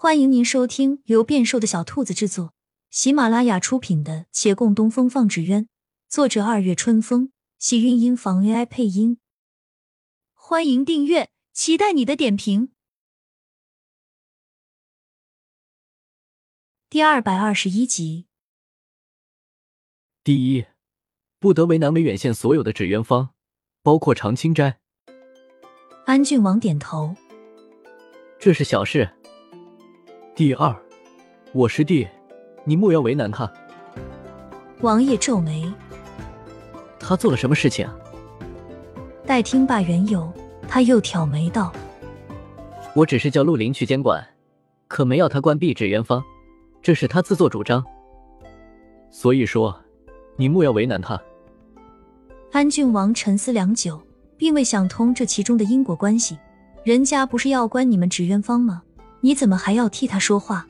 欢迎您收听由变瘦的小兔子制作、喜马拉雅出品的《且共东风放纸鸢》，作者二月春风，喜韵音房 AI 配音。欢迎订阅，期待你的点评。第二百二十一集。第一，不得为难维远县所有的纸鸢坊，包括长青斋。安郡王点头，这是小事。第二，我师弟，你莫要为难他。王爷皱眉，他做了什么事情？待听罢缘由，他又挑眉道：“我只是叫陆林去监管，可没要他关闭纸鸢坊，这是他自作主张。所以说，你莫要为难他。”安郡王沉思良久，并未想通这其中的因果关系。人家不是要关你们纸鸢坊吗？你怎么还要替他说话？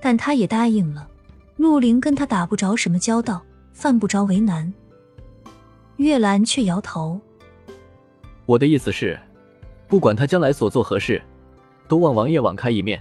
但他也答应了。陆林跟他打不着什么交道，犯不着为难。月兰却摇头。我的意思是，不管他将来所做何事，都望王爷网开一面。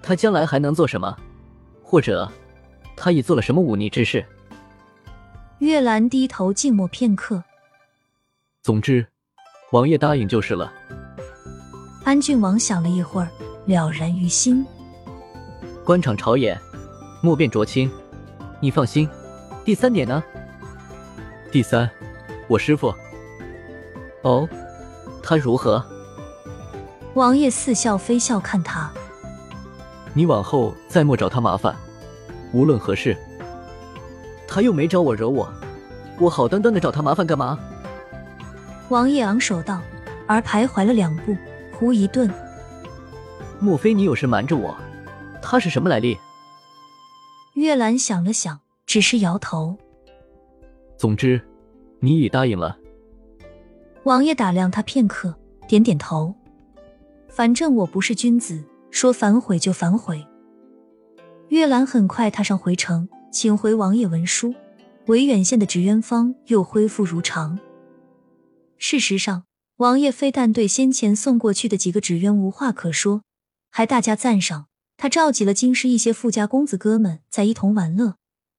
他将来还能做什么？或者，他已做了什么忤逆之事？月兰低头静默片刻。总之，王爷答应就是了。安郡王想了一会儿，了然于心。官场朝野，莫辨浊清。你放心。第三点呢？第三，我师傅。哦，他如何？王爷似笑非笑看他。你往后再莫找他麻烦，无论何事。他又没找我惹我，我好端端的找他麻烦干嘛？王爷昂首道，而徘徊了两步。忽一顿，莫非你有事瞒着我？他是什么来历？月兰想了想，只是摇头。总之，你已答应了。王爷打量他片刻，点点头。反正我不是君子，说反悔就反悔。月兰很快踏上回程，请回王爷文书，维远县的纸鸢坊又恢复如常。事实上。王爷非但对先前送过去的几个纸鸢无话可说，还大加赞赏。他召集了京师一些富家公子哥们在一同玩乐，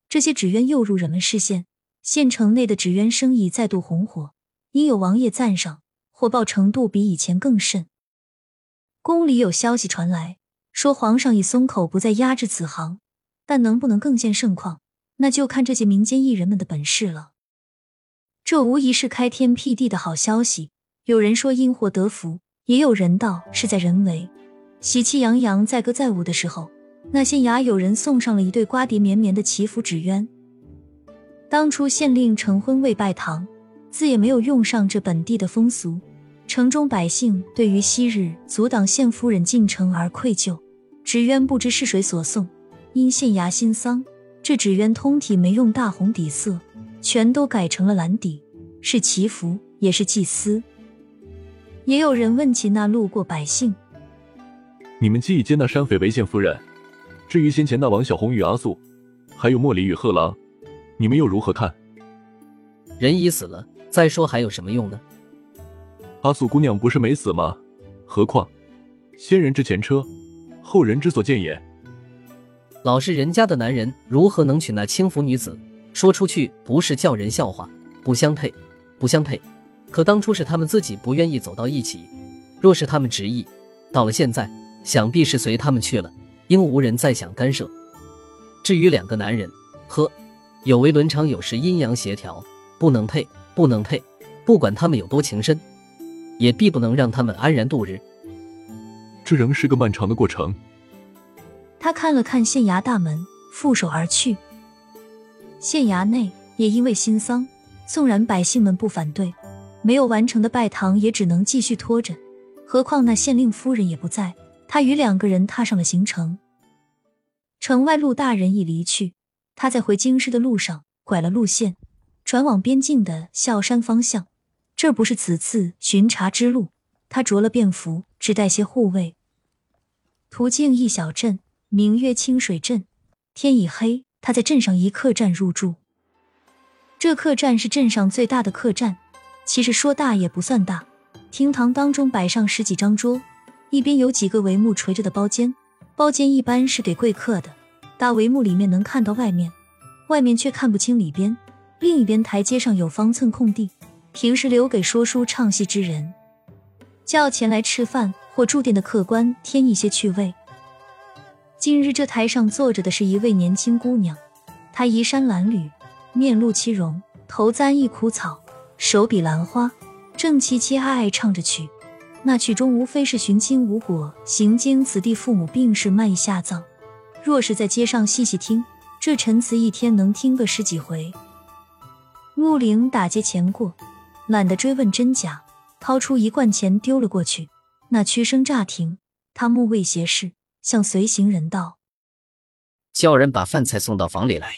这些纸鸢又入人们视线，县城内的纸鸢生意再度红火。因有王爷赞赏，火爆程度比以前更甚。宫里有消息传来，说皇上已松口，不再压制此行，但能不能更见盛况，那就看这些民间艺人们的本事了。这无疑是开天辟地的好消息。有人说因祸得福，也有人道是在人为。喜气洋洋，载歌载舞的时候，那县衙有人送上了一对瓜瓞绵绵的祈福纸鸢。当初县令成婚未拜堂，自也没有用上这本地的风俗。城中百姓对于昔日阻挡县夫人进城而愧疚，纸鸢不知是谁所送。因县衙新丧，这纸鸢通体没用大红底色，全都改成了蓝底，是祈福，也是祭司。也有人问起那路过百姓：“你们既已接纳山匪为县夫人，至于先前那王小红与阿素，还有莫离与贺郎，你们又如何看？”人已死了，再说还有什么用呢？阿素姑娘不是没死吗？何况先人之前车，后人之所见也。老实人家的男人，如何能娶那轻浮女子？说出去不是叫人笑话，不相配，不相配。可当初是他们自己不愿意走到一起，若是他们执意，到了现在，想必是随他们去了，应无人再想干涉。至于两个男人，呵，有违伦常，有时阴阳协调，不能配，不能配。不管他们有多情深，也必不能让他们安然度日。这仍是个漫长的过程。他看了看县衙大门，负手而去。县衙内也因为新丧，纵然百姓们不反对。没有完成的拜堂也只能继续拖着，何况那县令夫人也不在。他与两个人踏上了行程。城外陆大人已离去，他在回京师的路上拐了路线，转往边境的孝山方向。这不是此次巡查之路。他着了便服，只带些护卫。途径一小镇，名曰清水镇。天已黑，他在镇上一客栈入住。这客栈是镇上最大的客栈。其实说大也不算大，厅堂当中摆上十几张桌，一边有几个帷幕垂着的包间，包间一般是给贵客的，大帷幕里面能看到外面，外面却看不清里边。另一边台阶上有方寸空地，平时留给说书唱戏之人，叫前来吃饭或住店的客官添一些趣味。今日这台上坐着的是一位年轻姑娘，她衣衫褴褛，面露凄容，头簪一枯草，手比兰花，正凄凄哀哀唱着曲。那曲中无非是寻亲无果，行经此地，父母病逝，卖艺下葬。若是在街上细细听，这陈词一天能听个十几回。陆凌打街前过，懒得追问真假，掏出一罐钱丢了过去。那曲声乍停，他目未斜视，向随行人道：“叫人把饭菜送到房里来。”